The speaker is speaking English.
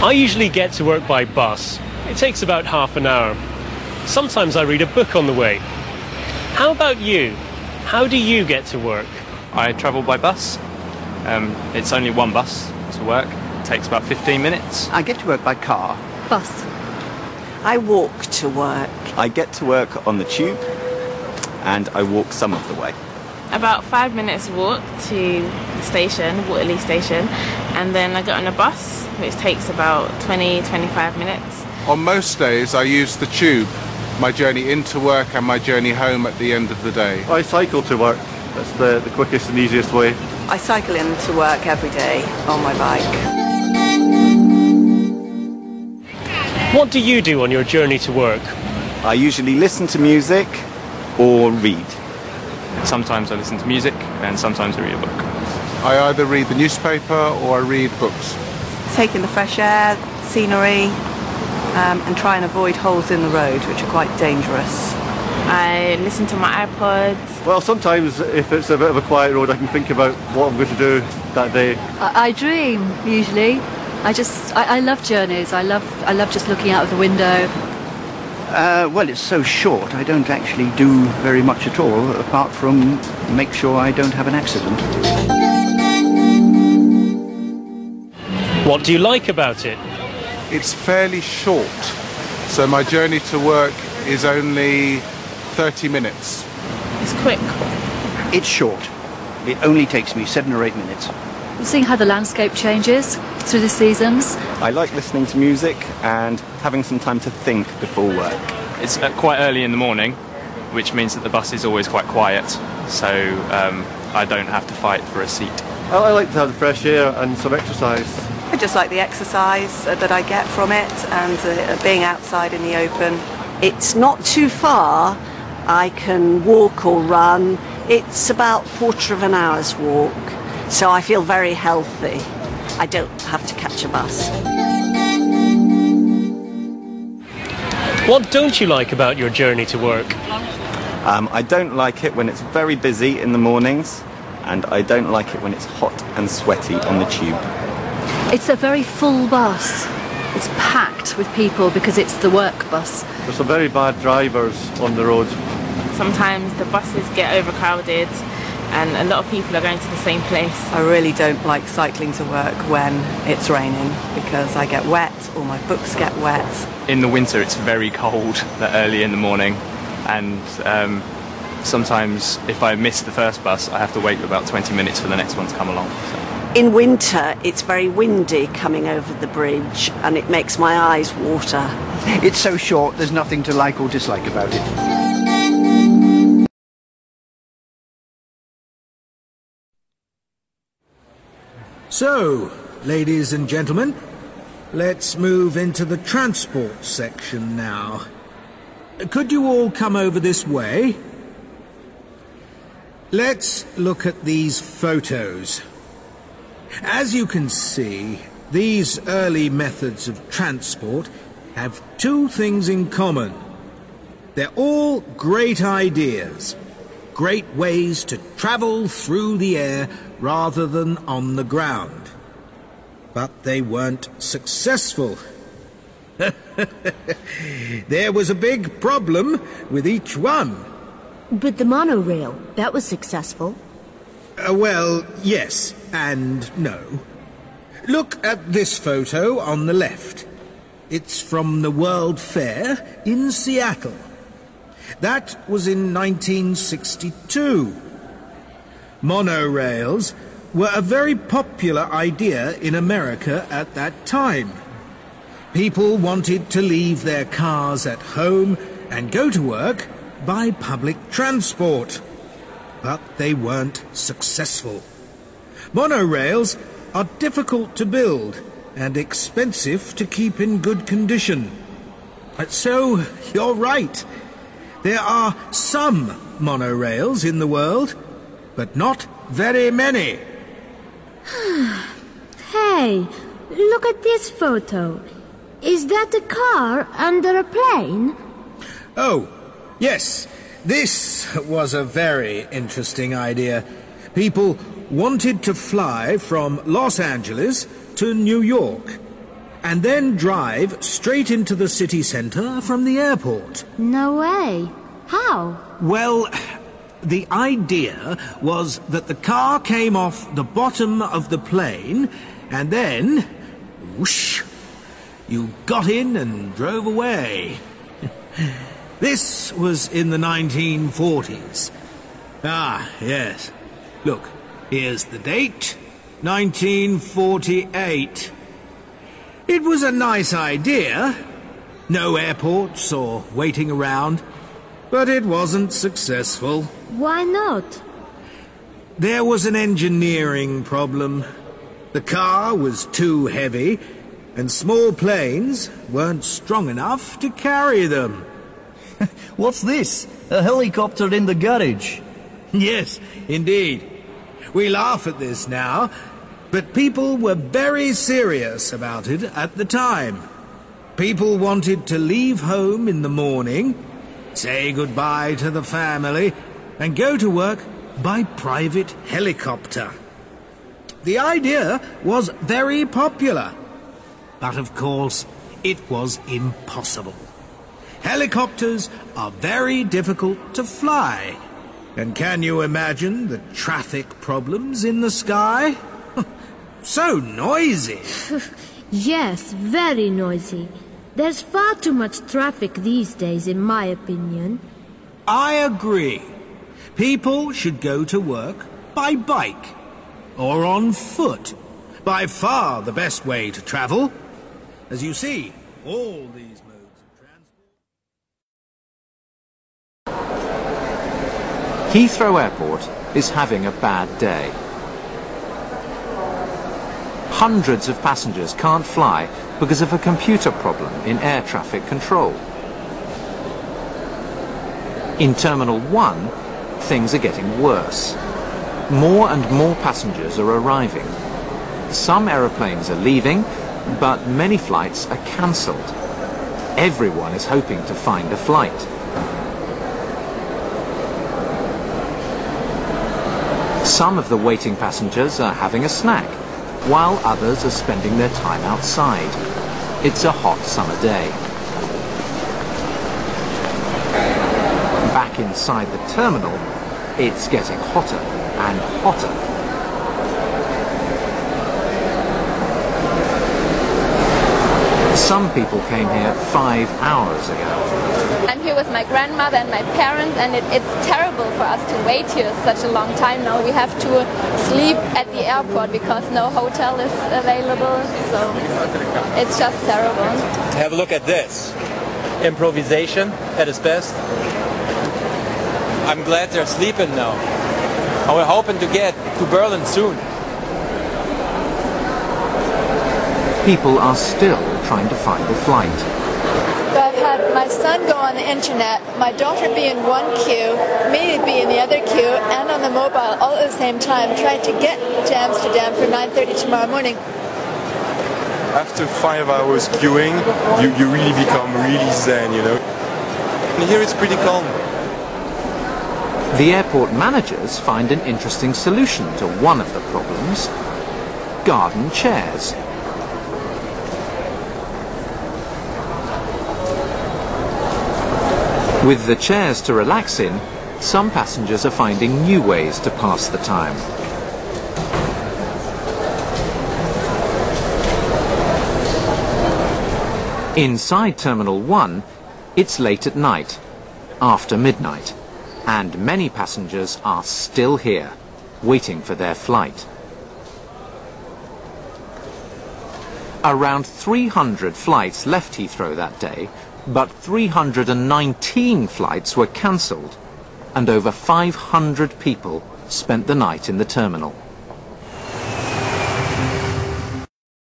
I usually get to work by bus. It takes about half an hour. Sometimes I read a book on the way. How about you? How do you get to work? I travel by bus. Um, it's only one bus to work. It takes about 15 minutes. I get to work by car. Bus. I walk to work. I get to work on the tube and I walk some of the way. About five minutes walk to the station, Waterloo Station, and then I get on a bus, which takes about 20 25 minutes. On most days, I use the tube, my journey into work and my journey home at the end of the day. I cycle to work. That's the, the quickest and easiest way. I cycle into work every day on my bike. What do you do on your journey to work? I usually listen to music or read. Sometimes I listen to music and sometimes I read a book. I either read the newspaper or I read books. Taking the fresh air, scenery, um, and try and avoid holes in the road, which are quite dangerous. I listen to my iPod. Well, sometimes if it's a bit of a quiet road, I can think about what I'm going to do that day. I, I dream, usually. I just, I, I love journeys. I love, I love just looking out of the window. Uh, well, it's so short, I don't actually do very much at all, apart from make sure I don't have an accident. What do you like about it? It's fairly short, so my journey to work is only 30 minutes. It's quick. It's short. It only takes me seven or eight minutes. Seeing how the landscape changes through the seasons. I like listening to music and having some time to think before work. It's uh, quite early in the morning, which means that the bus is always quite quiet, so um, I don't have to fight for a seat. I, I like to have the fresh air and some exercise. I just like the exercise uh, that I get from it and uh, being outside in the open. It's not too far. I can walk or run. It's about a quarter of an hour's walk. So I feel very healthy. I don't have to catch a bus. What don't you like about your journey to work? Um, I don't like it when it's very busy in the mornings, and I don't like it when it's hot and sweaty on the tube. It's a very full bus. It's packed with people because it's the work bus. There's some very bad drivers on the road. Sometimes the buses get overcrowded and a lot of people are going to the same place. I really don't like cycling to work when it's raining because I get wet or my books get wet. In the winter, it's very cold early in the morning, and um, sometimes if I miss the first bus, I have to wait about 20 minutes for the next one to come along. So. In winter, it's very windy coming over the bridge and it makes my eyes water. It's so short, there's nothing to like or dislike about it. So, ladies and gentlemen, let's move into the transport section now. Could you all come over this way? Let's look at these photos. As you can see, these early methods of transport have two things in common. They're all great ideas, great ways to travel through the air rather than on the ground. But they weren't successful. there was a big problem with each one. But the monorail, that was successful. Uh, well, yes and no. Look at this photo on the left. It's from the World Fair in Seattle. That was in 1962. Monorails were a very popular idea in America at that time. People wanted to leave their cars at home and go to work by public transport. But they weren't successful. Monorails are difficult to build and expensive to keep in good condition. So, you're right. There are some monorails in the world, but not very many. hey, look at this photo. Is that a car under a plane? Oh, yes. This was a very interesting idea. People wanted to fly from Los Angeles to New York. and then drive straight into the city centre from the airport. No way. How? Well, the idea was that the car came off the bottom of the plane, and then, whoosh, you got in and drove away. this was in the 1940s. Ah, yes. Look, here's the date 1948. It was a nice idea. No airports or waiting around. But it wasn't successful. Why not? There was an engineering problem. The car was too heavy, and small planes weren't strong enough to carry them. What's this? A helicopter in the garage? Yes, indeed. We laugh at this now, but people were very serious about it at the time. People wanted to leave home in the morning, say goodbye to the family, and go to work by private helicopter. The idea was very popular, but of course it was impossible. Helicopters are very difficult to fly. And can you imagine the traffic problems in the sky? so noisy. yes, very noisy. There's far too much traffic these days, in my opinion. I agree. People should go to work by bike or on foot. By far the best way to travel. As you see, all these modes of transport. Heathrow Airport is having a bad day. Hundreds of passengers can't fly because of a computer problem in air traffic control. In Terminal 1, things are getting worse. More and more passengers are arriving. Some aeroplanes are leaving, but many flights are cancelled. Everyone is hoping to find a flight. Some of the waiting passengers are having a snack, while others are spending their time outside. It's a hot summer day. Back inside the terminal, it's getting hotter and hotter. Some people came here five hours ago. I'm here with my grandmother and my parents, and it, it's terrible for us to wait here such a long time now. We have to sleep at the airport because no hotel is available, so it's just terrible. Have a look at this. Improvisation at its best. I'm glad they're sleeping now. And we're hoping to get to Berlin soon. People are still trying to find a flight. So I've had my son go on the internet, my daughter be in one queue, me be in the other queue, and on the mobile all at the same time, trying to get to Amsterdam for 9.30 tomorrow morning. After five hours queuing, you, you really become really zen, you know. And here it's pretty calm. The airport managers find an interesting solution to one of the problems. Garden chairs. With the chairs to relax in, some passengers are finding new ways to pass the time. Inside Terminal 1, it's late at night, after midnight, and many passengers are still here, waiting for their flight. Around 300 flights left Heathrow that day, but 319 flights were cancelled, and over 500 people spent the night in the terminal.